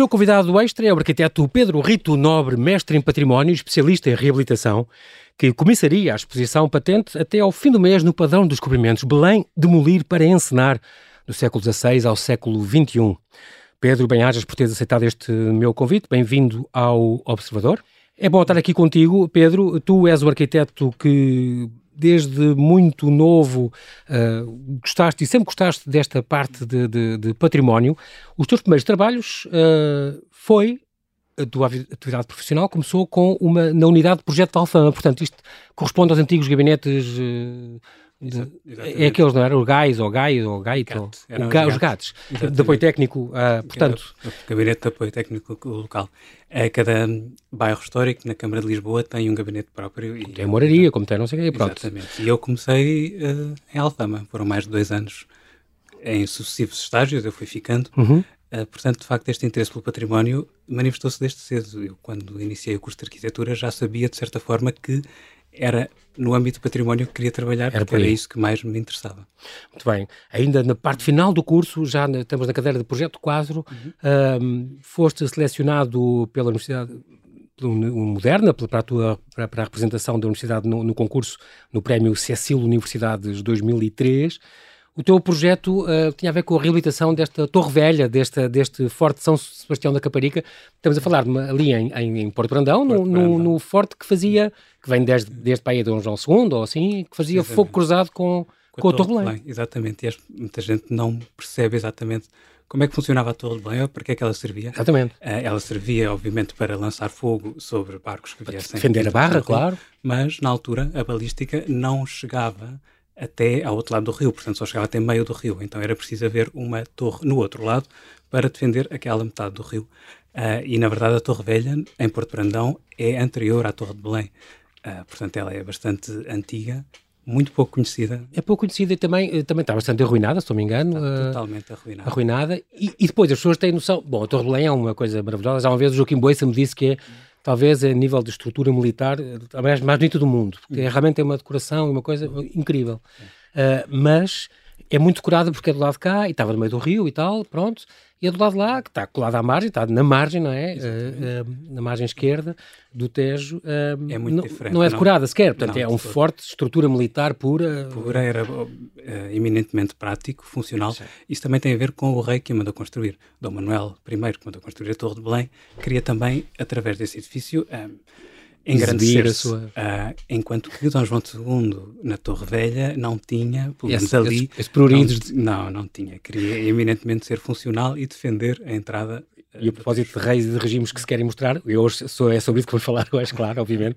meu convidado extra é o arquiteto Pedro Rito Nobre, mestre em património e especialista em reabilitação, que comissaria a exposição patente até ao fim do mês no Padrão dos Descobrimentos Belém, demolir para encenar, do século XVI ao século XXI. Pedro, bem-ajas por teres aceitado este meu convite. Bem-vindo ao Observador. É bom estar aqui contigo, Pedro. Tu és o arquiteto que desde muito novo uh, gostaste e sempre gostaste desta parte de, de, de património. Os teus primeiros trabalhos uh, foi a tua atividade profissional começou com uma na unidade de projeto de Alfama, portanto isto corresponde aos antigos gabinetes uh, é aqueles, não era? O GAIS, ou GAIS, ou GAIT, os gatos, de apoio técnico, uh, portanto... O gabinete de apoio técnico local. É, cada bairro histórico na Câmara de Lisboa tem um gabinete próprio. E, tem moraria, como tem não sei o quê, pronto. Exatamente. E eu comecei uh, em Alfama, foram mais de dois anos em sucessivos estágios, eu fui ficando. Uhum. Uh, portanto, de facto, este interesse pelo património manifestou-se desde cedo. Eu, quando iniciei o curso de arquitetura, já sabia, de certa forma, que era no âmbito do património que queria trabalhar, era porque era isso que mais me interessava. Muito bem. Ainda na parte final do curso, já estamos na cadeira de Projeto Quadro, uhum. um, foste selecionado pela Universidade Moderna para a, tua, para a representação da Universidade no, no concurso, no prémio Cecil Universidades 2003, o teu projeto uh, tinha a ver com a reabilitação desta Torre Velha, desta, deste Forte São Sebastião da Caparica. Estamos a falar ali em, em, em Porto Brandão, Porto no, Brandão. No, no, forte que fazia, que vem desde, desde para aí de Dom João II, ou assim, que fazia Exatamente. fogo cruzado com, com, com a Torre Belém. Exatamente, e muita gente não percebe exatamente como é que funcionava a Torre de Belém para que é que ela servia. Exatamente. Uh, ela servia, obviamente, para lançar fogo sobre barcos que viessem. Defender a barra, claro. Mas, na altura, a balística não chegava até ao outro lado do rio, portanto só chegava até meio do rio, então era preciso haver uma torre no outro lado para defender aquela metade do rio. Uh, e na verdade a Torre Velha, em Porto Brandão, é anterior à Torre de Belém, uh, portanto ela é bastante antiga, muito pouco conhecida. É pouco conhecida e também, eh, também está bastante arruinada, se não me engano. Está totalmente arruinada. Arruinada. E, e, depois as pessoas têm noção. Bom, a Torre de Belém é uma coisa maravilhosa. Já uma vez o Joaquim Boissa me disse que é talvez a nível de estrutura militar, a mais, bonita do mundo, porque hum. realmente tem uma decoração e uma coisa incrível. Uh, mas é muito decorada porque é do lado de cá e estava no meio do rio e tal, pronto. E é do lado de lá, que está colado à margem, está na margem, não é? Uh, uh, na margem esquerda do Tejo. Uh, é muito diferente. Não é decorada não, sequer, portanto não, é um forte estrutura militar pura. Pura, era eminentemente prático, funcional. Sim. Isso também tem a ver com o rei que a mandou construir. Dom Manuel I, que mandou construir a Torre de Belém, queria também, através desse edifício, engrandecer a sua... Uh, enquanto que Dom João II, na Torre Velha, não tinha, pelo menos ali... Esse, esse não, não, não tinha. Queria eminentemente ser funcional e defender a entrada... E a propósito de reis e de regimes que se querem mostrar, eu hoje sou, é sobre isso que vou falar hoje, claro, obviamente.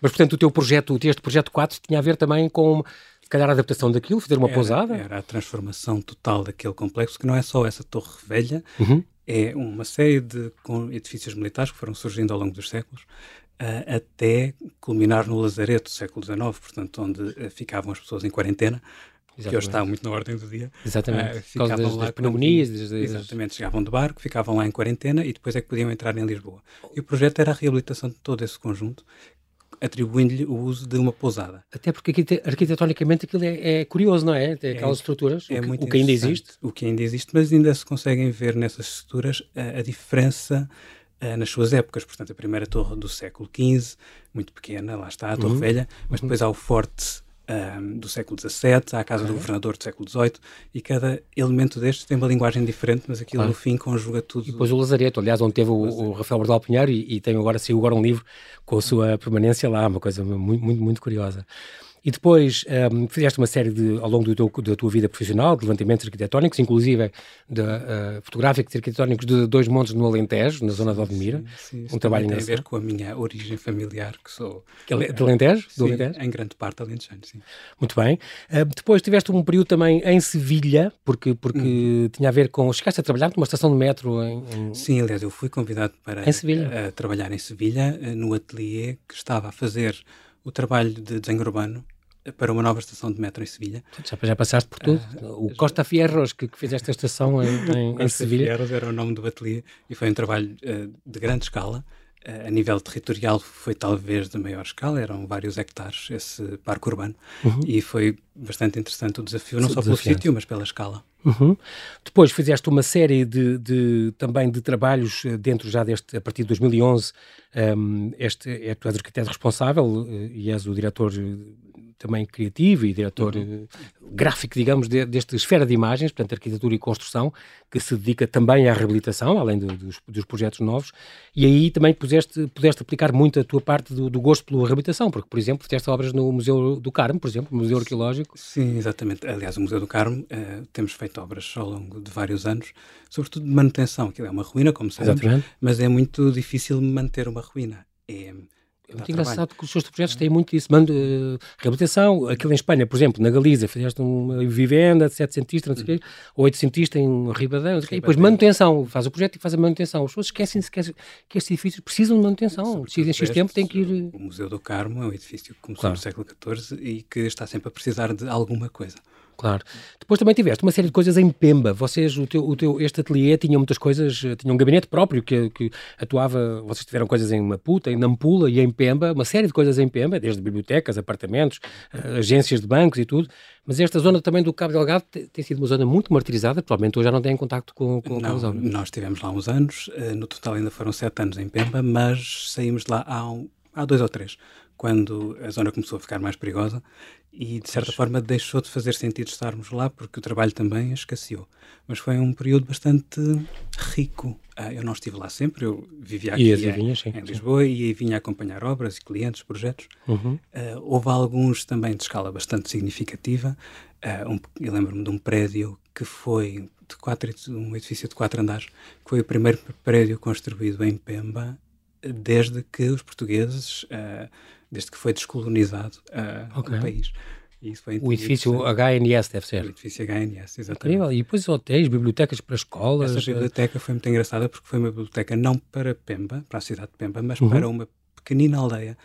Mas, portanto, o teu projeto, este projeto 4, tinha a ver também com se calhar a adaptação daquilo, fazer uma era, pousada? Era a transformação total daquele complexo, que não é só essa torre velha, uhum. é uma série de edifícios militares que foram surgindo ao longo dos séculos, uh, até culminar no Lazareto, século XIX, portanto, onde uh, ficavam as pessoas em quarentena, Exatamente. que hoje está muito na ordem do dia. Exatamente. Uh, ficavam das, lá das pneumonias. Das, exatamente, chegavam de barco, ficavam lá em quarentena e depois é que podiam entrar em Lisboa. E o projeto era a reabilitação de todo esse conjunto, atribuindo-lhe o uso de uma pousada. Até porque arquitetonicamente aquilo é, é curioso, não é? Tem é aquelas é, estruturas, é o, que, o que ainda existe. O que ainda existe, mas ainda se conseguem ver nessas estruturas a, a diferença uh, nas suas épocas. Portanto, a primeira torre do século XV, muito pequena, lá está, a Torre uhum. Velha, mas uhum. depois há o forte um, ehm, do século XVII, há a casa do governador do século XVIII, e cada elemento destes tem uma linguagem diferente, mas aquilo claro. no fim conjuga tudo. E depois o Lazareto, aliás, onde teve o, o Rafael Bordal Pinheiro, e, e tem agora, saiu agora um livro com a sua permanência lá, uma coisa muito, muito, muito curiosa. E depois um, fizeste uma série de, ao longo teu, da tua vida profissional, de levantamentos arquitetónicos, inclusive de, uh, fotográficos e arquitetónicos de dois montes no Alentejo, na zona de Odmira. Sim, sim, um trabalho tem a ver com a minha origem familiar, que sou... Que é de Alentejo? Sim, Alentejo? em grande parte alentejano, sim. Muito bem. Uh, depois tiveste um período também em Sevilha, porque, porque hum. tinha a ver com... Chegaste a trabalhar numa estação de metro em... em... Sim, aliás, eu fui convidado para em Sevilha. Trabalhar em Sevilha, eh, no ateliê que estava a fazer o trabalho de desenho urbano para uma nova estação de metro em Sevilha. Já, já passaste por tudo. Uh, o Costa Fierros, que, que, fez esta estação em, em, Costa em Sevilha. Fierros era o nome do ateliê e foi um trabalho uh, de grande escala. Uh, a nível territorial foi talvez de maior escala, eram vários hectares esse parque urbano uhum. e foi bastante interessante o desafio, não só pelo sítio, mas pela escala. Uhum. Depois fizeste uma série de, de, também de trabalhos dentro já deste, a partir de 2011, um, este, é, tu és arquiteto responsável e és o diretor também criativo e diretor uhum. gráfico, digamos, de, desta esfera de imagens, portanto, arquitetura e construção, que se dedica também à reabilitação, além do, dos, dos, projetos novos, e aí também puseste, pudeste aplicar muito a tua parte do, do, gosto pela reabilitação, porque, por exemplo, fizeste obras no Museu do Carmo, por exemplo, Museu Arqueológico. Sim, exatamente. Aliás, o Museu do Carmo, uh, temos feito obras ao longo de vários anos, sobretudo de manutenção, que é uma ruína, como sabemos, exatamente. mas é muito difícil manter uma ruína. É, é muito engraçado que os seus projetos têm muito isso. Mando, uh, reabilitação, aquilo em Espanha, por exemplo, na Galiza, fizeste uma vivenda de 7 centistas, não sei o quê, 8 centistas em Ribadão, e depois manutenção, faz o projeto e faz a manutenção. As pessoas esquecem-se que, estes edifícios precisam de manutenção. Decidem X tempo, tem que ir. O Museu do Carmo é um edifício que começou claro. no século XIV e que está sempre a precisar de alguma coisa. Claro. Depois também tiveste uma série de coisas em Pemba. Vocês, o teu, o teu, este ateliê tinha muitas coisas, tinha um gabinete próprio que, que atuava, vocês tiveram coisas em Maputa, em Nampula e em Pemba, uma série de coisas em Pemba, desde bibliotecas, apartamentos, uh, agências de bancos e tudo. Mas esta zona também do Cabo Delgado tem sido uma zona muito martirizada, provavelmente hoje já não tem contacto com, com não, a zona. Nós estivemos lá uns anos, uh, no total ainda foram sete anos em Pemba, mas saímos de lá há, um, há dois ou três quando a zona começou a ficar mais perigosa e, de certa forma, deixou de fazer sentido estarmos lá porque o trabalho também escasseou. Mas foi um período bastante rico. Ah, eu não estive lá sempre, eu vivia aqui vinha, sim, em Lisboa sim. e vinha acompanhar obras e clientes, projetos. Uhum. Uh, houve alguns também de escala bastante significativa. Uh, um, eu lembro-me de um prédio que foi de quatro, um edifício de quatro andares, que foi o primeiro prédio construído em Pemba desde que os portugueses uh, desde que foi descolonizado uh, okay. o país. o edifício HNS deve ser. O edifício HNS, exatamente. Incrível. E depois hotéis, bibliotecas para escolas. Essa eh, biblioteca foi muito engraçada porque foi uma biblioteca não para Pemba, para a cidade de Pemba, mas uhum. para uma pequenina aldeia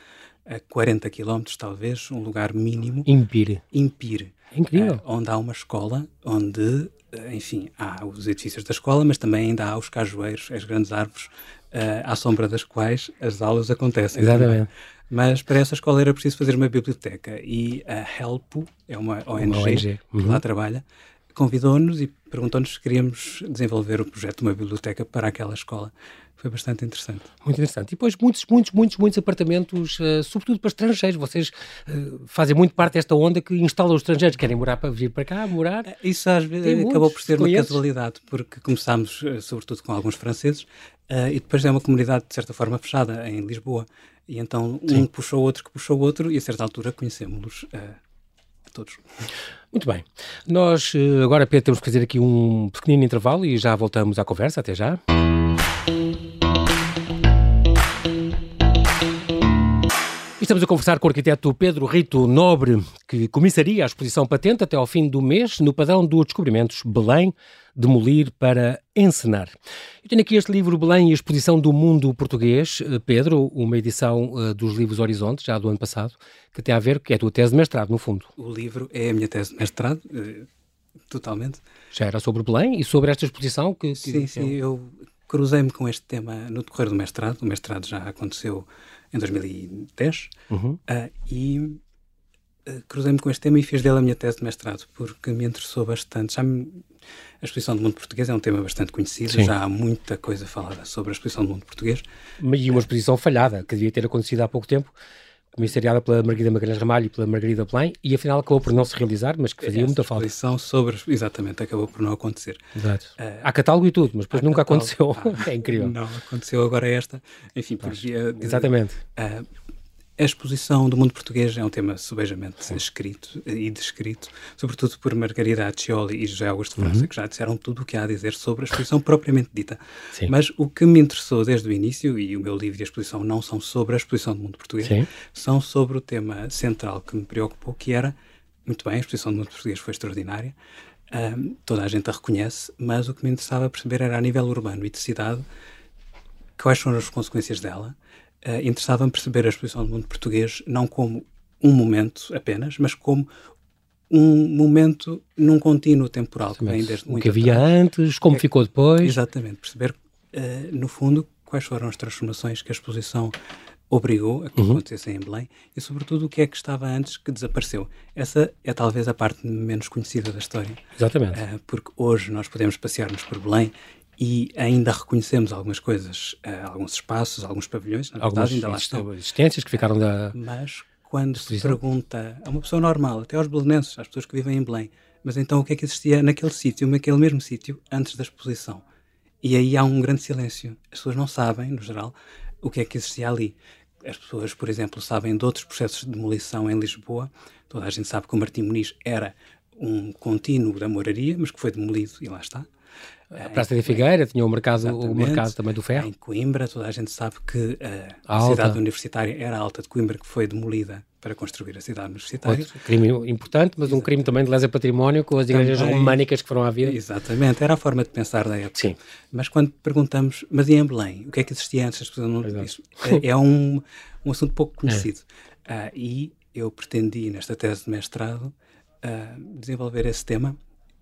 a 40 quilómetros, talvez, um lugar mínimo. Impire. Impire. Incrível. Uh, onde há uma escola, onde, enfim, há os edifícios da escola, mas também ainda há os cajueiros, as grandes árvores, uh, à sombra das quais as aulas acontecem. Exatamente. Também. Mas para essa escola era preciso fazer uma biblioteca e a Helpo, é uma ONG, uma ONG. Uhum. que lá trabalha, convidou-nos e perguntou-nos se queríamos desenvolver o projeto de uma biblioteca para aquela escola. Foi bastante interessante. Muito interessante. E depois muitos, muitos, muitos, muitos apartamentos, uh, sobretudo para estrangeiros. Vocês uh, fazem muito parte desta onda que instalam os estrangeiros. Querem morar para vir para cá, morar. Eh, isso às vezes acabou por ser clientes. uma casualidade, porque começámos uh, sobretudo com alguns franceses e depois é uma comunidade de certa forma fechada em Lisboa. E então Sim. um puxou o outro que puxou o outro e a certa altura conhecemos-los todos. Muito bem. Nós agora, Pedro, temos que fazer aqui um pequenino intervalo e já voltamos à conversa. Até já. Estamos a conversar com o arquiteto Pedro Rito Nobre, que comissaria a exposição patente até ao fim do mês no padrão dos descobrimentos Belém, demolir para encenar. Eu tenho aqui este livro Belém e a exposição do mundo português, eh, Pedro, uma edição uh, dos livros Horizontes, já do ano passado, que tem a ver, que é a tua tese de mestrado, no fundo. O livro é a minha tese de mestrado, uh, totalmente. Já era sobre Belém e sobre esta exposição que... que sim, sim, eu cruzei-me com este tema no decorrer do mestrado. O mestrado já aconteceu em 2010, uhum. uh, e uh, cruzei-me com este tema e fiz dele a minha tese de mestrado, porque me interessou bastante. Já me, a exposição do mundo português é um tema bastante conhecido, Sim. já há muita coisa falada sobre a exposição do mundo português. E uma exposição falhada, que devia ter acontecido há pouco tempo, comissariada pela Margarida Magalhães Ramalho e pela Margarida Plain, e afinal acabou por não se realizar, mas que fazia Essa muita falta. sobre, exatamente, acabou por não acontecer. Exato. Uh, Há catálogo e tudo, mas depois nunca catálogo. aconteceu. Ah, é incrível. Não, aconteceu agora esta, enfim, por via de, Exatamente. Uh, a exposição do mundo português é um tema subejamente Sim. escrito e descrito, sobretudo por Margarida Accioli e José Augusto França, uhum. que já disseram tudo o que há a dizer sobre a exposição propriamente dita. Sim. Mas o que me interessou desde o início, e o meu livro e a exposição não são sobre a exposição do mundo português, Sim. são sobre o tema central que me preocupou, que era, muito bem, a exposição do mundo português foi extraordinária, um, toda a gente a reconhece, mas o que me interessava perceber era a nível urbano e de cidade, quais foram as consequências dela, uh, interessava-me perceber a exposição do mundo português não como um momento apenas, mas como um momento num contínuo temporal que vem desde muito O que havia atrás. antes, como é, ficou depois. Exatamente, perceber, uh, no fundo, quais foram as transformações que a exposição obrigou a que uhum. acontecesse em Belém e, sobretudo, o que é que estava antes que desapareceu. Essa é talvez a parte menos conhecida da história. Exatamente. Uh, porque hoje nós podemos passear-nos por Belém e ainda reconhecemos algumas coisas, uh, alguns espaços, alguns pavilhões, na verdade, ainda lá estão. existências que ficaram da. Mas quando se pergunta a uma pessoa normal, até aos belenenses, às pessoas que vivem em Belém, mas então o que é que existia naquele sítio, naquele mesmo sítio, antes da exposição? E aí há um grande silêncio. As pessoas não sabem, no geral, o que é que existia ali. As pessoas, por exemplo, sabem de outros processos de demolição em Lisboa. Toda a gente sabe que o Martim Muniz era um contínuo da moraria, mas que foi demolido e lá está. A Praça de Figueira tinha o mercado, o mercado também do ferro. Em Coimbra, toda a gente sabe que a, a cidade universitária era a Alta de Coimbra, que foi demolida para construir a cidade universitária. Outro crime importante, mas Exatamente. um crime também de lesa património com as igrejas também, românicas que foram à vida. Exatamente, era a forma de pensar da época. Sim. Mas quando perguntamos, mas e em Belém? O que é que existia antes? As pessoas não, isso é, é um, um assunto pouco conhecido. É. Uh, e eu pretendi, nesta tese de mestrado, uh, desenvolver esse tema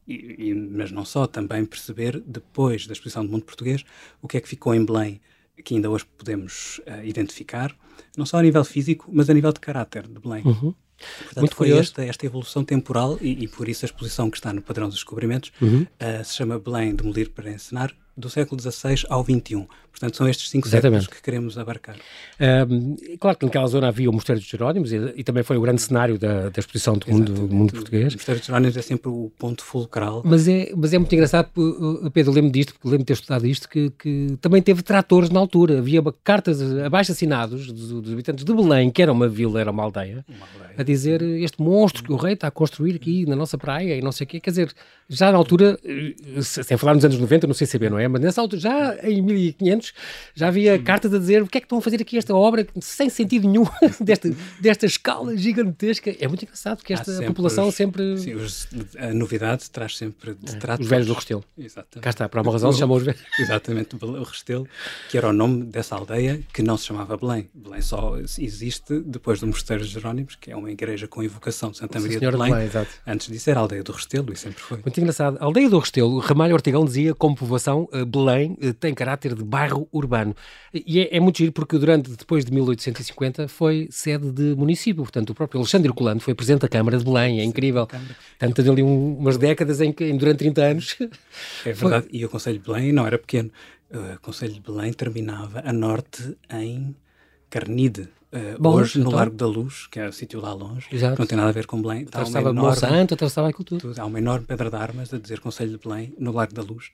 e, e, mas não só, também perceber, depois da exposição do mundo português, o que é que ficou em Belém, que ainda hoje podemos uh, identificar, não só a nível físico, mas a nível de caráter de Belém. Uhum. Portanto, Muito foi esta, esta, evolução temporal e, e, por isso a exposição que está no padrão dos descobrimentos uhum. uh, se chama Belém Demolir para Encenar, do século XVI ao XXI. Portanto, são estes cinco Exatamente. séculos que queremos abarcar. Um, claro que naquela zona havia o Mosteiro dos Jerónimos e, e, também foi o grande cenário da, da exposição do mundo, do mundo, português. O Mosteiro dos Jerónimos é sempre o ponto fulcral. Mas é, mas é muito engraçado, Pedro, lembro disto, porque lembro de ter estudado isto, que, que também teve tratores na altura. Havia cartas abaixo assinados dos, dos, habitantes de Belém, que era uma vila, era uma aldeia, uma aldeia. a dizer este monstro que o rei está a construir aqui na nossa praia e não sei o quê. Quer dizer, já na altura, eh, sem falar nos anos 90, no CCB, não é? Mas nessa altura, já em 1500, já havia cartas a dizer o que é que estão a fazer aqui esta obra sem sentido nenhum, desta, desta escala gigantesca. É muito engraçado porque esta sempre população os, sempre. Sim, os, a novidade traz sempre é, Os velhos do Restelo. Exatamente. Cá está, por uma razão se chamou os velhos. Exatamente, o Restelo, que era o nome dessa aldeia que não se chamava Belém. Belém só existe depois do Mosteiro de Jerónimos, que é uma igreja com invocação de Santa Maria de Belém. Belém Antes disso era a aldeia do Restelo e sempre foi. Muito engraçado. A aldeia do Restelo, Ramalho Ortigão dizia como povoação, eh, Belém eh, tem caráter de bairro urbano. E é, é muito giro porque durante, depois de 1850, foi sede de município. Portanto, o próprio Alexandre Colando foi presidente da Câmara de Belém. É incrível. Tanto ali um, umas décadas em que, durante 30 anos. É verdade. Foi... E o Conselho de Belém não era pequeno. O Conselho de Belém terminava a norte em Carnide. Uh, Bom, hoje, então... no Largo da Luz, que é o sítio lá longe, Exato. não tem nada a ver com Belém. Atravessava enorme, Monsanto, atravessava aquilo tudo. tudo. Há uma enorme pedra de armas a dizer Conselho de Belém, no Largo da Luz,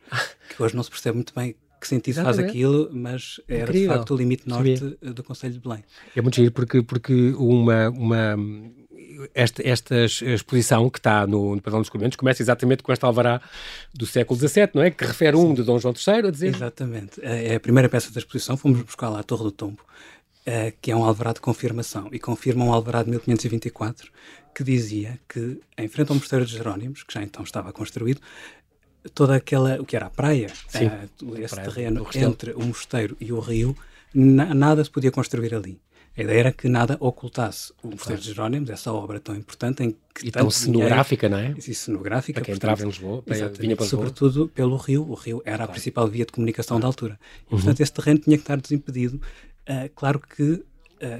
que hoje não se percebe muito bem que sentido Exatamente. faz aquilo, mas era Incrível. de facto o limite norte Sabia. do Conselho de Belém. É muito giro porque, porque uma, uma, esta, esta exposição que está no, no Padrão dos Documentos começa exatamente com esta alvará do século XVII, não é? Que refere um de Dom João III a dizer... Exatamente. É a primeira peça da exposição, fomos buscar lá a Torre do Tombo, é, que é um alvará de confirmação, e confirma um alvará de 1524, que dizia que, em frente ao Mosteiro de Jerónimos, que já então estava construído, toda aquela, o que era a praia, Sim, uh, esse praia terreno entre o mosteiro e o rio, na, nada se podia construir ali. A ideia era que nada ocultasse o Mosteiro claro. de Jerónimos, essa obra tão importante em que e tão cenográfica, não é? E cenográfica. Para quem portanto, entrava em Lisboa, para, vinha para Lisboa. Sobretudo pelo rio. O rio era claro. a principal via de comunicação claro. da altura. E, uhum. portanto, esse terreno tinha que estar desimpedido. Uh, claro que uh,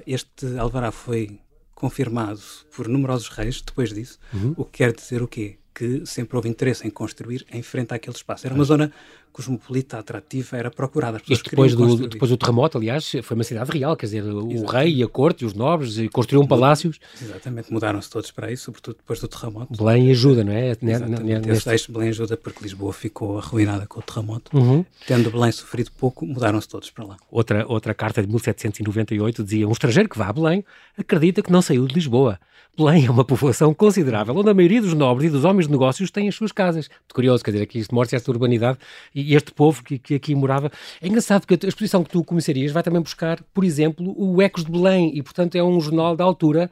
este alvará foi confirmado por numerosos reis depois disso, uhum. o que quer dizer o quê? Que sempre houve interesse em construir em frente àquele espaço. Era uma zona cosmopolita, atrativa, era procurada. Isto depois do, depois do terremoto, aliás, foi uma cidade real, quer dizer, Exatamente. o rei e a corte e os nobres construíram palácios. Exatamente, mudaram-se todos para aí, sobretudo depois do terremoto. Belém ajuda, não é? Exatamente, Neste... Belém ajuda porque Lisboa ficou arruinada com o terremoto. Uhum. Tendo Belém sofrido pouco, mudaram-se todos para lá. Outra, outra carta de 1798 dizia, um estrangeiro que vá a Belém acredita que não saiu de Lisboa. Belém é uma povoação considerável, onde a maioria dos nobres e dos homens de negócios têm as suas casas. Muito curioso, quer dizer, aqui isto mostra esta urbanidade e este povo que, que aqui morava. É engraçado porque a exposição que tu comissarias vai também buscar, por exemplo, o Ecos de Belém e, portanto, é um jornal da altura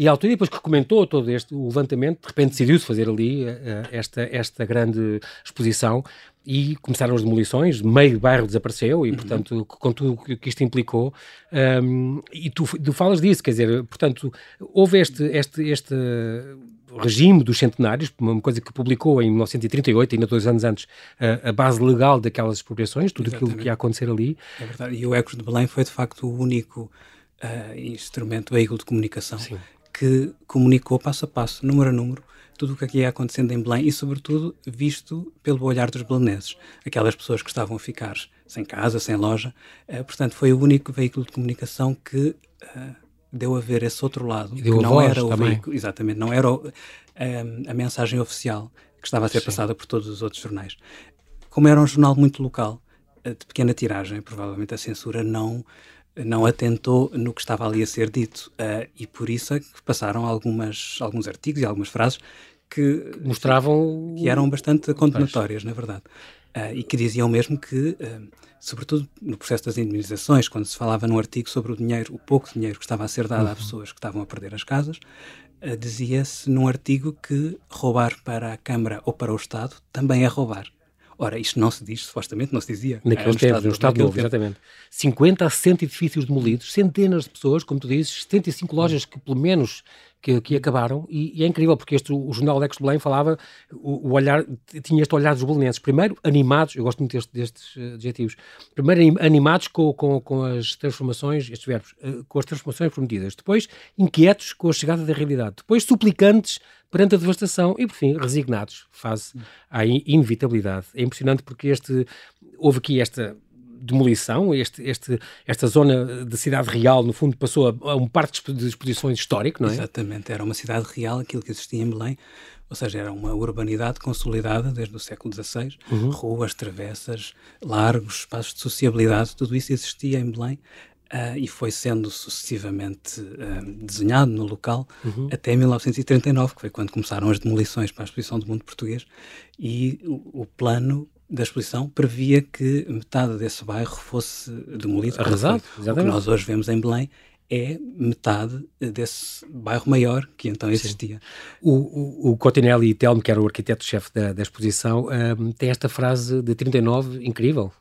e a altura, depois que comentou todo este o levantamento, de repente decidiu-se fazer ali uh, esta, esta grande exposição e começaram as demolições, meio bairro desapareceu e, uhum. portanto, com tudo que isto implicou, um, e tu, tu falas disso, quer dizer, portanto, houve este, este, este regime dos centenários, uma coisa que publicou em 1938, ainda dois anos antes, a, a base legal daquelas expropriações, tudo Exatamente. aquilo que ia acontecer ali. É verdade, e o Ecos de Belém foi de facto o único uh, instrumento, veículo de comunicação, Sim. que comunicou passo a passo, número a número, tudo o que aqui ia acontecendo em Belém e, sobretudo, visto pelo olhar dos beleneses, aquelas pessoas que estavam a ficar sem casa, sem loja. Uh, portanto, foi o único veículo de comunicação que uh, deu a ver esse outro lado, que não era o também. veículo, exatamente, não era o, a mensagem oficial que estava a ser Sim. passada por todos os outros jornais. Como era um jornal muito local, de pequena tiragem, provavelmente a censura não não atentou no que estava ali a ser dito uh, e por isso é que passaram algumas, alguns artigos e algumas frases que mostravam que eram bastante condenatórias, na verdade, uh, e que diziam mesmo que, uh, sobretudo no processo das indemnizações, quando se falava num artigo sobre o dinheiro, o pouco dinheiro que estava a ser dado uhum. a pessoas que estavam a perder as casas, dizia-se num artigo que roubar para a Câmara ou para o Estado também é roubar. Ora, isto não se diz, supostamente, não se dizia. Naquele tempo, no Estado Novo, exatamente. 50 a 100 edifícios demolidos, centenas de pessoas, como tu dizes, 75 lojas que, pelo menos, que, que acabaram, e, e, é incrível porque este, o jornal Lex Belém falava, o, o, olhar, tinha este olhar dos belenenses, primeiro animados, eu gosto muito deste, destes uh, adjetivos, primeiro animados com, com, com as transformações, estes verbos, uh, com as transformações prometidas, depois inquietos com a chegada da realidade, depois suplicantes perante a devastação. E, por fim, resignados face à inevitabilidade. É impressionante porque este, houve aqui esta demolição, este, este, esta zona de cidade real, no fundo, passou a, a um parque de exposições histórico, não é? Exatamente, era uma cidade real, aquilo que existia em Belém, ou seja, era uma urbanidade consolidada desde o século XVI, uhum. ruas, travessas, largos, espaços de sociabilidade, tudo isso existia em Belém. Uh, e foi sendo sucessivamente uh, desenhado no local uhum. até 1939, que foi quando começaram as demolições para a Exposição do Mundo Português, e o, o plano da exposição previa que metade desse bairro fosse demolido. Arrasado. O que nós hoje vemos em Belém é metade desse bairro maior que então existia. O, o, o Cotinelli Telmo, que era o arquiteto-chefe da, da, exposição, um, tem esta frase de 39 incrível,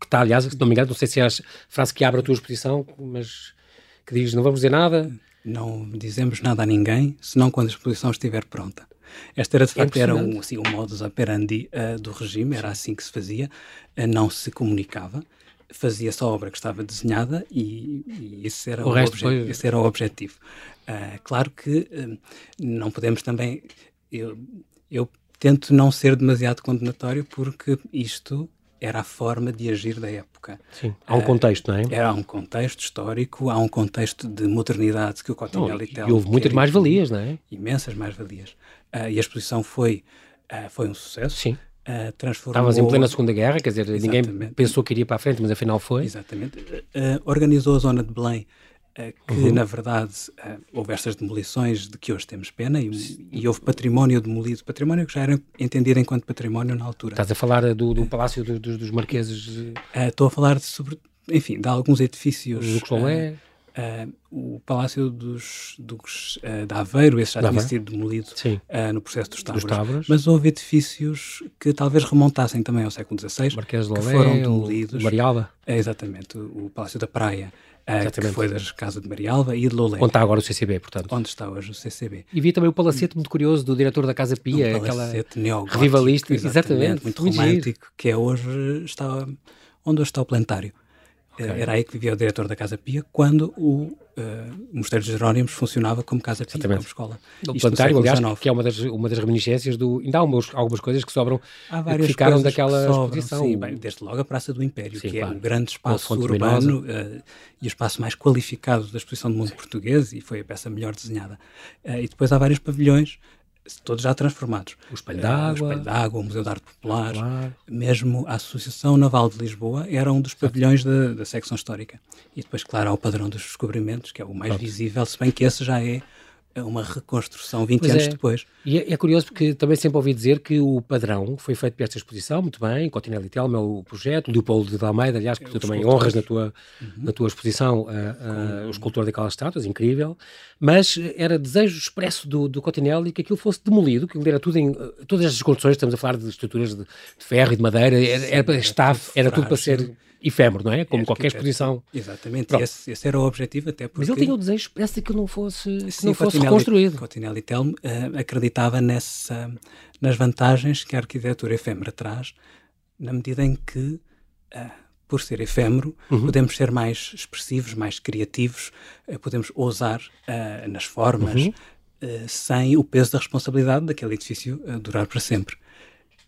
que está, aliás, se não me engano, não sei se é a frase que abre a tua exposição, mas que diz, não vamos dizer nada... Não dizemos nada a ninguém, senão quando a exposição estiver pronta. Esta era, de facto, era um, assim, um modus operandi uh, do regime, era assim que se fazia, uh, não se comunicava, fazia-se a obra que estava desenhada e, e esse, era o, o obje foi... esse era o objetivo. Uh, claro que não podemos também... Eu, eu tento não ser demasiado condenatório porque isto era a forma de agir da época. Sim, há um contexto, não é? Era um contexto histórico, há um contexto de modernidade que o Cotinelli. E houve muitas mais-valias, não é? Imensas mais-valias. Uh, e a exposição foi, uh, foi um sucesso. Sim. Uh, transformou... Estávamos em plena Segunda Guerra, quer dizer, Exatamente. ninguém pensou que iria para a frente, mas afinal foi. Exatamente. organizou a zona de Belém que uhum. na verdade houve estas demolições de que hoje temos pena e, e, houve património demolido, património que já era entendido enquanto património na altura. Estás a falar do, do Palácio do, do, dos Marqueses? Estou a falar de, sobre, enfim, de alguns edifícios. Do Colé? Uh, o Palácio dos, dos uh, de Aveiro, esse já tinha sido demolido uh, no processo dos Távoras, mas houve edifícios que talvez remontassem também ao século XVI, Marquês de que foram demolidos. Marialva. exatamente, o, o Palácio da Praia, que foi das casas de Marialva e de Lolé. Onde está agora o CCB, portanto. Onde está hoje o CCB. E vi também o palacete muito curioso do diretor da Casa Pia, um aquela rivalista, exatamente, exatamente, muito, muito romântico, que é hoje está onde hoje está o planetário. Okay. Era aí que vivia o diretor da Casa Pia quando o uh, Mosteiro de Jerónimos funcionava como Casa Pia, Exatamente. como escola. O planetário, aliás, XIX. que é uma das, uma das reminiscências do... Ainda há algumas, algumas coisas que sobram, há várias que ficaram daquela sobram, exposição. Sim, bem, desde logo a Praça do Império, sim, que claro. é o grande espaço urbano uh, e o espaço mais qualificado da exposição do mundo português e foi a peça melhor desenhada. Uh, e depois há vários pavilhões todos já transformados. O Espelho d'Água, o, Espelho d'Água, o Museu de Arte Popular, mesmo a Associação Naval de Lisboa era um dos pavilhões da, da secção histórica. E depois, claro, há o Padrão dos Descobrimentos, que é o mais Pronto. visível, se bem que esse já é é uma reconstrução 20 pois anos é. depois. E é, é, curioso porque também sempre ouvi dizer que o padrão foi feito para esta exposição, muito bem, Continelli Telma é o projeto, Leopoldo de Almeida, aliás, que é, tu também honras na tua, uhum. na tua exposição, uh, uh, o escultor daquelas estátuas, incrível, mas era desejo expresso do, do Continelli que aquilo fosse demolido, que ele era tudo em, todas estas construções, estamos a falar de estruturas de, de ferro e de madeira, era, era, para, staff, era tudo para ser efêmero, não é? Como é, qualquer exposição. Exatamente, esse, esse, era o objetivo, até porque... Mas ele tinha o desejo expresso de que não fosse, que Sim, não fosse Cotinelli, reconstruído. Cotinelli Telmo uh, acreditava nessa, nas vantagens que a arquitetura efêmera traz, na medida em que uh, por ser efêmero, uhum. podemos ser mais expressivos, mais criativos, uh, podemos ousar uh, nas formas, uhum. uh, sem o peso da responsabilidade daquele edifício durar para sempre.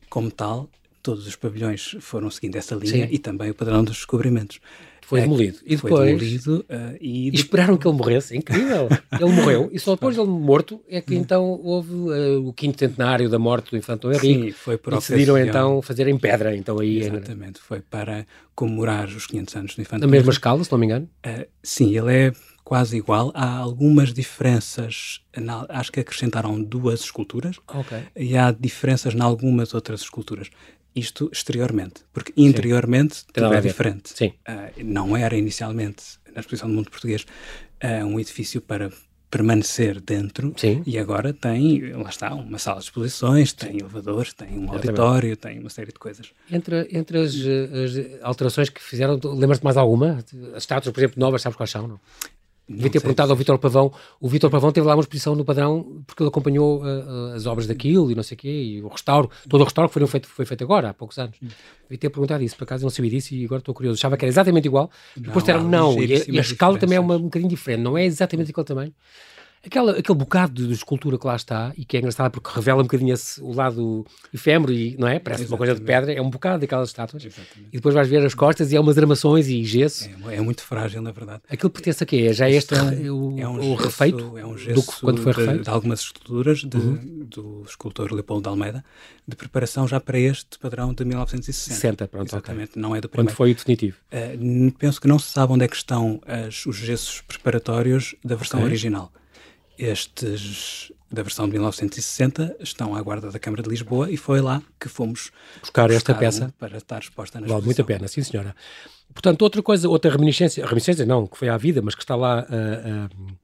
Como tal, todos os pavilhões foram seguindo essa linha Sim. e também o padrão dos descobrimentos. Foi demolido. E depois, foi demolido, uh, e, e esperaram que ele morresse. É incrível. ele morreu e só depois de ele morto é que então houve uh, o quinto centenário da morte do infante Henrique. Sim, foi por e decidiram então fazer em pedra. Então aí Exatamente, foi para comemorar os 500 anos do infante Na mesma escala, se não me engano? Uh, sim, ele é quase igual. Há algumas diferenças, na, acho que acrescentaram duas esculturas okay. e há diferenças em algumas outras esculturas. Isto exteriormente, porque interiormente Sim. tudo é diferente. Sim. Uh, não era inicialmente, na exposição do mundo português, uh, um edifício para permanecer dentro Sim. e agora tem, lá está, uma sala de exposições, tem elevadores, tem um auditório, tem uma série de coisas. Entre, entre as, as alterações que fizeram, lembras-te mais alguma? As estátuas, por exemplo, novas, sabes quais são? Não? Devia ter perguntado ao Vitor Pavão. O Vitor Pavão teve lá uma exposição no padrão porque ele acompanhou uh, as obras daquilo e não sei o quê, e o restauro, todo o restauro que foi feito, foi feito agora, há poucos anos. Devia ter perguntado isso, por acaso não sabia disso e agora estou curioso. Achava que era exatamente igual, depois disseram não, e, e, a escala também é uma, um bocadinho diferente, não é exatamente igual também. Aquela, aquele bocado de escultura que lá está e que é engraçado porque revela um bocadinho esse, o lado efêmero e, não é? Parece Exatamente. uma coisa de pedra, é um bocado daquelas estátuas. Exatamente. E depois vais ver as costas e há umas armações e gesso. É, é muito frágil, na verdade. Aquilo pertence a quê? Já é este é, o, é um gesso, o refeito? É um gesso do, quando foi refeito? De, de algumas esculturas de, uhum. do escultor Leopoldo de Almeida, de preparação já para este padrão de 1960. 60, pronto. Exatamente, okay. não é do primeiro. Quando foi o definitivo? Uh, penso que não se sabe onde é que estão as, os gessos preparatórios da versão okay. original. Estes da versão de 1960 estão à guarda da Câmara de Lisboa e foi lá que fomos buscar esta peça para estar exposta na Vale muito a pena, sim senhora. Portanto, outra coisa, outra reminiscência, reminiscência não, que foi à vida, mas que está lá uh, uh,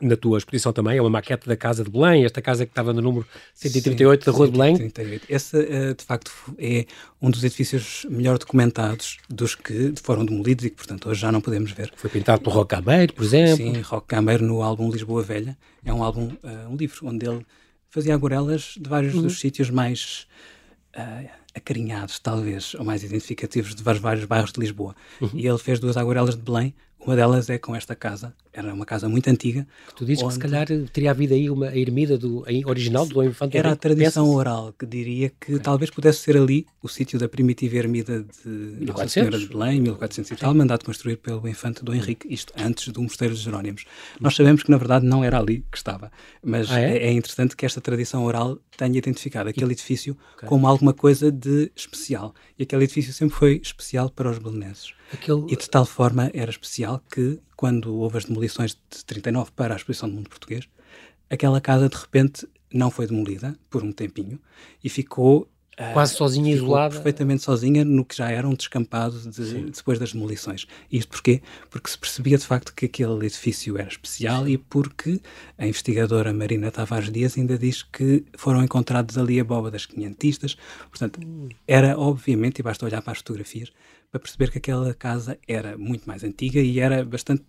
na tua exposição também, é uma maquete da Casa de Belém, esta casa que estava no número 138 Sim, da Rua de Belém. 138. Esse, eh, de facto, é um dos edifícios melhor documentados dos que foram demolidos e que, portanto, hoje já não podemos ver. Foi pintado por Roque Cambeiro, por exemplo. Sim, Roque Cambeiro no álbum Lisboa Velha. É um álbum, uh, um livro, onde ele fazia aguarelas de vários uhum. dos sítios mais uh, acarinhados, talvez, ou mais identificativos de vários, vários bairros de Lisboa. Uhum. E ele fez duas aguarelas de Belém, uma delas é com esta casa, era uma casa muito antiga. Tu dizes que se calhar teria havido aí uma ermida do, original do Infante Era a tradição oral que diria que okay. talvez pudesse ser ali o sítio da primitiva ermida de 1400? Nossa Senhora de Belém, 1400 e tal, mandado construir pelo Infante do Henrique, isto antes do Mosteiro dos Jerónimos. Nós sabemos que na verdade não era ali que estava, mas ah, é? é? interessante que esta tradição oral tenha identificado aquele edifício okay. como alguma coisa de especial. E aquele edifício sempre foi especial para os belenenses. Aquele... E de tal forma era especial que, quando houve as demolições de 39 para a exposição do mundo português, aquela casa de repente não foi demolida por um tempinho e ficou Quase sozinha, isolada. Perfeitamente sozinha no que já era um descampado de, depois das demolições. Isto porquê? Porque se percebia de facto que aquele edifício era especial e porque a investigadora Marina Tavares Dias ainda diz que foram encontrados ali a boba das quinhentistas. Portanto, era obviamente, e basta olhar para as fotografias, para perceber que aquela casa era muito mais antiga e era bastante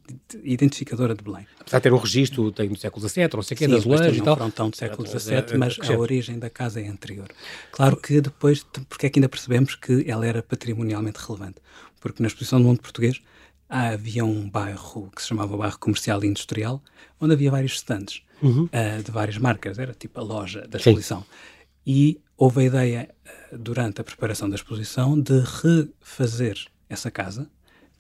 identificadora de Belém. Apesar de ter um registro, tem do século XVII, não sei o quê, das lojas e tal. Não tão do século XVII, mas a origem da casa é anterior. Claro que depois, porque é que ainda percebemos que ela era patrimonialmente relevante? Porque na exposição do mundo português havia um bairro que se chamava Bairro Comercial e Industrial, onde havia vários stands uhum. uh, de várias marcas, era tipo a loja da exposição. Sim. E houve a ideia, eh, durante a preparação da exposição, de refazer essa casa.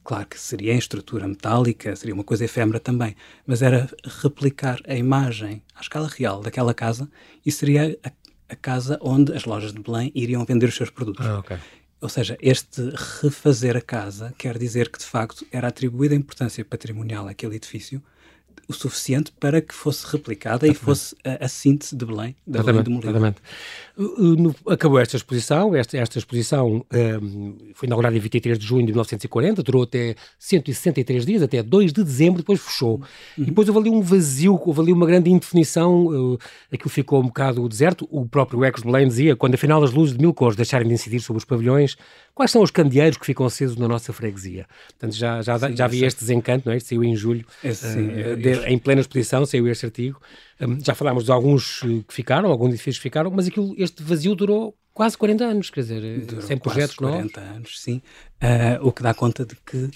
Claro que seria em estrutura metálica, seria uma coisa efêmera também, mas era replicar a imagem à escala real daquela casa e seria a, a casa onde as lojas de Belém iriam vender os seus produtos. Ah, okay. Ou seja, este refazer a casa quer dizer que, de facto, era atribuída importância patrimonial àquele edifício o suficiente para que fosse replicada exatamente. e fosse a, a, síntese de Belém, da Belém do Molino. Exatamente. acabou esta exposição, esta, esta exposição um, foi inaugurada em 23 de junho de 1940, durou até 163 dias, até 2 de dezembro, depois fechou. Uhum. E depois houve ali um vazio, houve ali uma grande indefinição, uh, aquilo ficou um bocado deserto. O próprio Ecos de Belém dizia, quando afinal as luzes de mil cores deixarem de incidir sobre os pavilhões, quais são os candeeiros que ficam acesos na nossa freguesia? Portanto, já, já, sim, já havia este desencanto, não é? Saiu em julho, sim, uh, de, em plena exposição, saiu este artigo. Um, já falámos de alguns eh, que ficaram, alguns edifícios que ficaram, mas aquilo, este vazio durou quase 40 anos, quer dizer, Durou sem projetos 40 novos. anos, sim. Uh, o que dá conta de que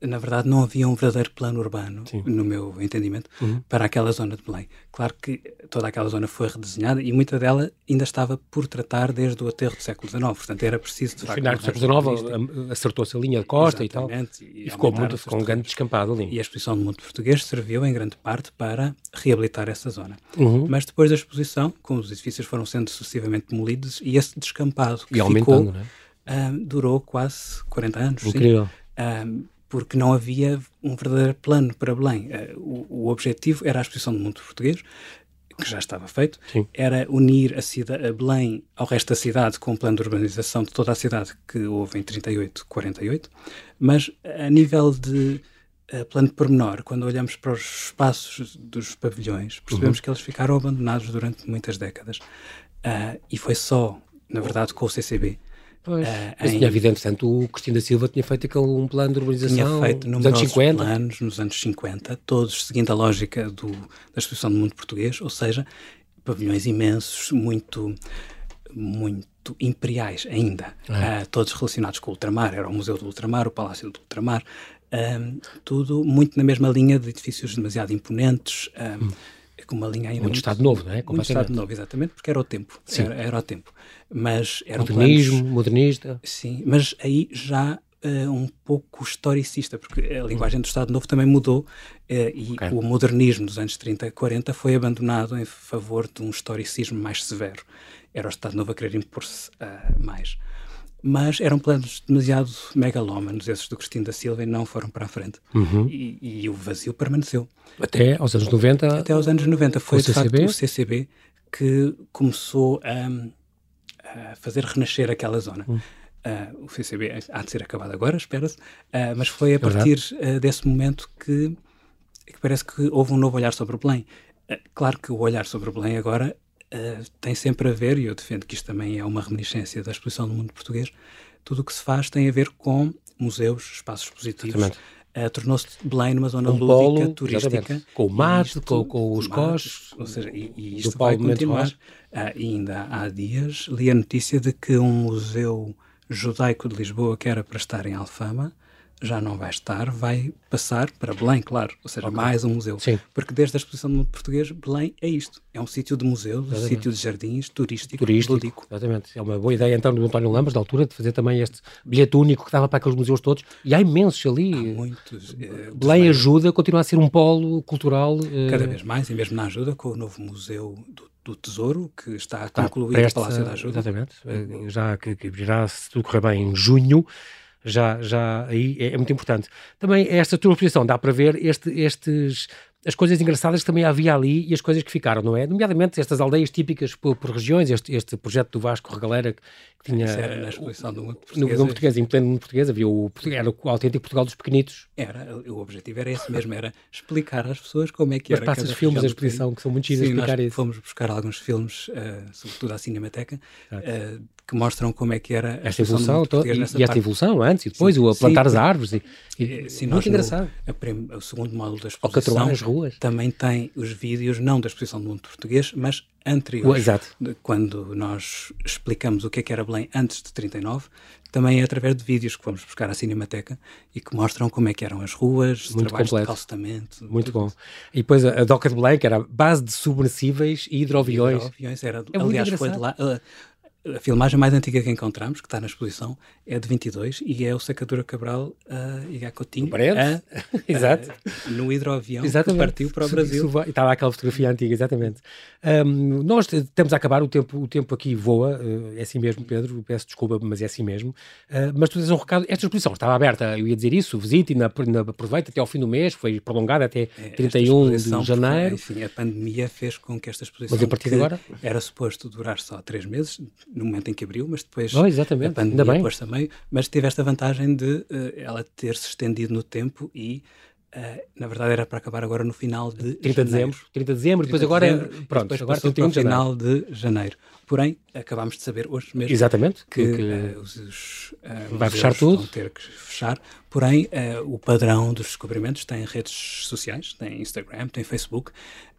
na verdade, não havia um verdadeiro plano urbano, Sim. no meu entendimento, uhum. para aquela zona de Belém. Claro que toda aquela zona foi redesenhada e muita dela ainda estava por tratar desde o aterro do século XIX, portanto era preciso, de facto... No século XIX acertou-se a linha de costa Exatamente, e tal, e, e ficou, muito, ficou um grande descampado ali. E a exposição do mundo português serviu em grande parte para reabilitar essa zona. Uhum. Mas depois da exposição, como os edifícios foram sendo sucessivamente demolidos, e esse descampado que e ficou... Né? Um, durou quase 40 anos. Incrível. Um, porque não havia um verdadeiro plano para Belém. Eh, o, o objetivo era a exposição do mundo português, que já estava feito, Sim. era unir a, cidade, a Belém ao resto da cidade com um plano de urbanização de toda a cidade que houve em 38, 48, mas a nível de eh, plano de pormenor, quando olhamos para os espaços dos pavilhões, percebemos uhum. que eles ficaram abandonados durante muitas décadas. Uh, e foi só, na verdade, com o CCB Pois. Uh, Mas em... tinha havido, entretanto, o Cristina Silva tinha feito aquele, um plano de urbanização tinha feito nos anos 50. planos nos anos 50, todos seguindo a lógica do, da exposição do mundo português, ou seja, pavilhões imensos, muito, muito imperiais ainda, é. uh, todos relacionados com o ultramar, era o Museu do Ultramar, o Palácio do Ultramar, um, tudo muito na mesma linha de edifícios demasiado imponentes, um, hum com uma linha ainda. Muito, muito Estado Novo, não é? Muito Estado Novo, exatamente, porque era o tempo. Sim. Era, era o tempo. Mas Modernismo, planos, modernista. Sim, mas aí já uh, um pouco historicista, porque a linguagem do Estado Novo também mudou uh, e okay. o modernismo dos anos 30 e 40 foi abandonado em favor de um historicismo mais severo. Era o Estado Novo a querer impor-se uh, mais mas eram planos demasiado megalómanos, esses do Cristina da Silva, e não foram para a frente. Uhum. E, e, o vazio permaneceu. Até aos anos 90? Até aos anos 90. Foi, de facto, o CCB que começou a, a fazer renascer aquela zona. Uhum. Uh, o CCB há de ser acabado agora, espera-se, uh, mas foi a é partir uh, desse momento que, que, parece que houve um novo olhar sobre o Belém. claro que o olhar sobre o Belém agora uh, tem sempre a ver, e eu defendo que isto também é uma reminiscência da exposição do mundo português, tudo o que se faz tem a ver com museus, espaços expositivos. Uh, Tornou-se Belém numa zona um lúdica, polo, turística. Exatamente. Com o mar, com, com, os cós. Ou seja, e, e isto vai continuar. Uh, ainda há dias li a notícia de que um museu judaico de Lisboa, que era para estar em Alfama, já não vai estar, vai passar para Belém, claro, ou seja, okay. mais um museu. Sim. Porque desde a exposição do mundo português, Belém é isto, é um sítio de museu, um sítio de jardins, turístico, turístico, lúdico. Exatamente, é uma boa ideia então do António Lambas, da altura, de fazer também este bilhete único que dava para aqueles museus todos, e há imensos ali. Há muitos. Uh, Belém ajuda, continua a ser um polo cultural. Uh... Cada vez mais, e mesmo na ajuda, com o novo museu do do Tesouro, que está a concluir o Palácio da Ajuda. Exatamente, eh, já que, que virá, se tudo correr bem, em junho, já, já aí é, é muito importante. Também esta tua exposição dá para ver este, estes as coisas engraçadas que também havia ali e as coisas que ficaram, não é? Nomeadamente estas aldeias típicas por, por regiões, este, este projeto do Vasco Regalera que, que tinha... Isso era na exposição do mundo português. No, no português, em pleno mundo português, havia o, era o autêntico Portugal dos pequenitos. Era, o objetivo era esse mesmo, era explicar às pessoas como é que Mas era. Mas passas filmes da exposição que são muito giros explicar isso. fomos buscar alguns filmes, uh, sobretudo à Cinemateca, uh, que mostram como é que era esta evolução toda, e, e esta evolução antes e depois, sim, o a plantar as árvores e, e sim, muito engraçado. No, o segundo módulo da exposição as ruas. também tem os vídeos, não da exposição do mundo português, mas anteriores. Exato. Quando nós explicamos o que é que era Belém antes de 39, também é através de vídeos que vamos buscar à Cinemateca e que mostram como é que eram as ruas, muito trabalhos completo. de calcetamento. Muito bom. Isso. E depois a, a Doca de Belém, que era base de submersíveis e hidroaviões. Hidroaviões, era, é aliás, foi de lá. Uh, a filmagem mais antiga que encontramos, que está na exposição, é de 22 e é o Sacadura Cabral uh, e Gacotinho uh, Exato. Uh, no hidroavião exatamente. que partiu para o Brasil. E está lá aquela fotografia antiga, exatamente. Um, nós temos a acabar, o tempo, o tempo aqui voa, uh, é assim mesmo, Pedro, peço desculpa, mas é assim mesmo. Uh, mas tu tens um recado, esta exposição estava aberta, eu ia dizer isso, visite e na, na, aproveite até ao fim do mês, foi prolongada até é, 31 de janeiro. Enfim, a pandemia fez com que esta exposição mas a partir de agora? era suposto durar só três meses, no momento em que abriu, mas depois oh, exatamente. a pandemia pôs também, mas teve esta vantagem de uh, ela ter se estendido no tempo e Uh, na verdade era para acabar agora no final de 30 de dezembro, 30 de dezembro, depois agora dezembro, pronto, depois agora passou para o final de janeiro. Porém, acabámos de saber hoje mesmo Exatamente, que, que uh, os, os uh, vai fechar tudo. vão ter que fechar. Porém, o padrão dos descobrimentos tem redes sociais, tem Instagram, tem Facebook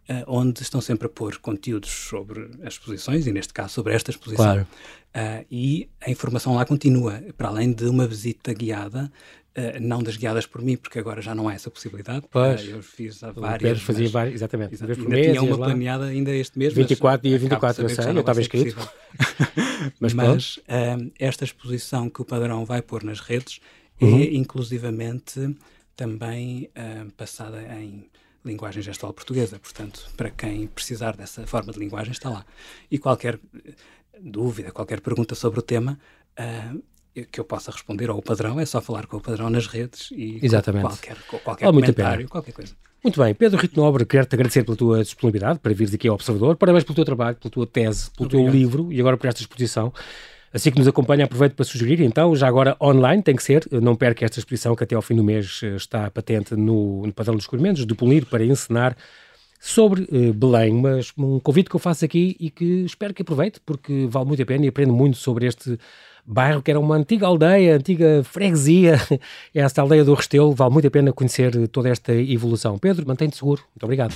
uh, onde estão sempre a pôr conteúdos sobre as exposições, e neste caso sobre esta exposição. Claro. Uh, e a informação lá continua, para além de uma visita guiada, Uh, não das guiadas por mim, porque agora já não há essa possibilidade. Pois. Uh, eu fiz a várias. fazia várias, exatamente. Exato. Ainda mês, tinha uma lá. planeada ainda este mês. 24, dia 24, eu sei, eu estava inscrito. mas mas uh, esta exposição que o padrão vai pôr nas redes uhum. é inclusivamente também passada em linguagem gestual portuguesa. Portanto, para quem precisar dessa forma de linguagem, está lá. E qualquer dúvida, qualquer pergunta sobre o tema, uh, que eu possa responder ao padrão, é só falar com o padrão nas redes e Exatamente. Qualquer, qualquer comentário, qualquer coisa. Muito bem, Pedro Rito Nobre, quero-te agradecer pela tua disponibilidade para vires aqui ao Observador. Parabéns pelo teu trabalho, pela tua tese, pelo Obrigado. teu livro e agora por esta exposição. Assim que nos acompanha, aproveito para sugerir, então, já agora online, tem que ser, não perca esta exposição que até ao fim do mês eh, está patente no, no Padrão dos Descobrimentos, de Polir para encenar sobre uh, Belém, mas um convite que eu faço aqui e que espero que aproveite, porque vale muito a pena e aprendo muito sobre este bairro que era uma antiga aldeia, antiga freguesia, esta aldeia do Restelo, vale muito a pena conhecer toda esta evolução. Pedro, mantém-te seguro. Muito obrigado.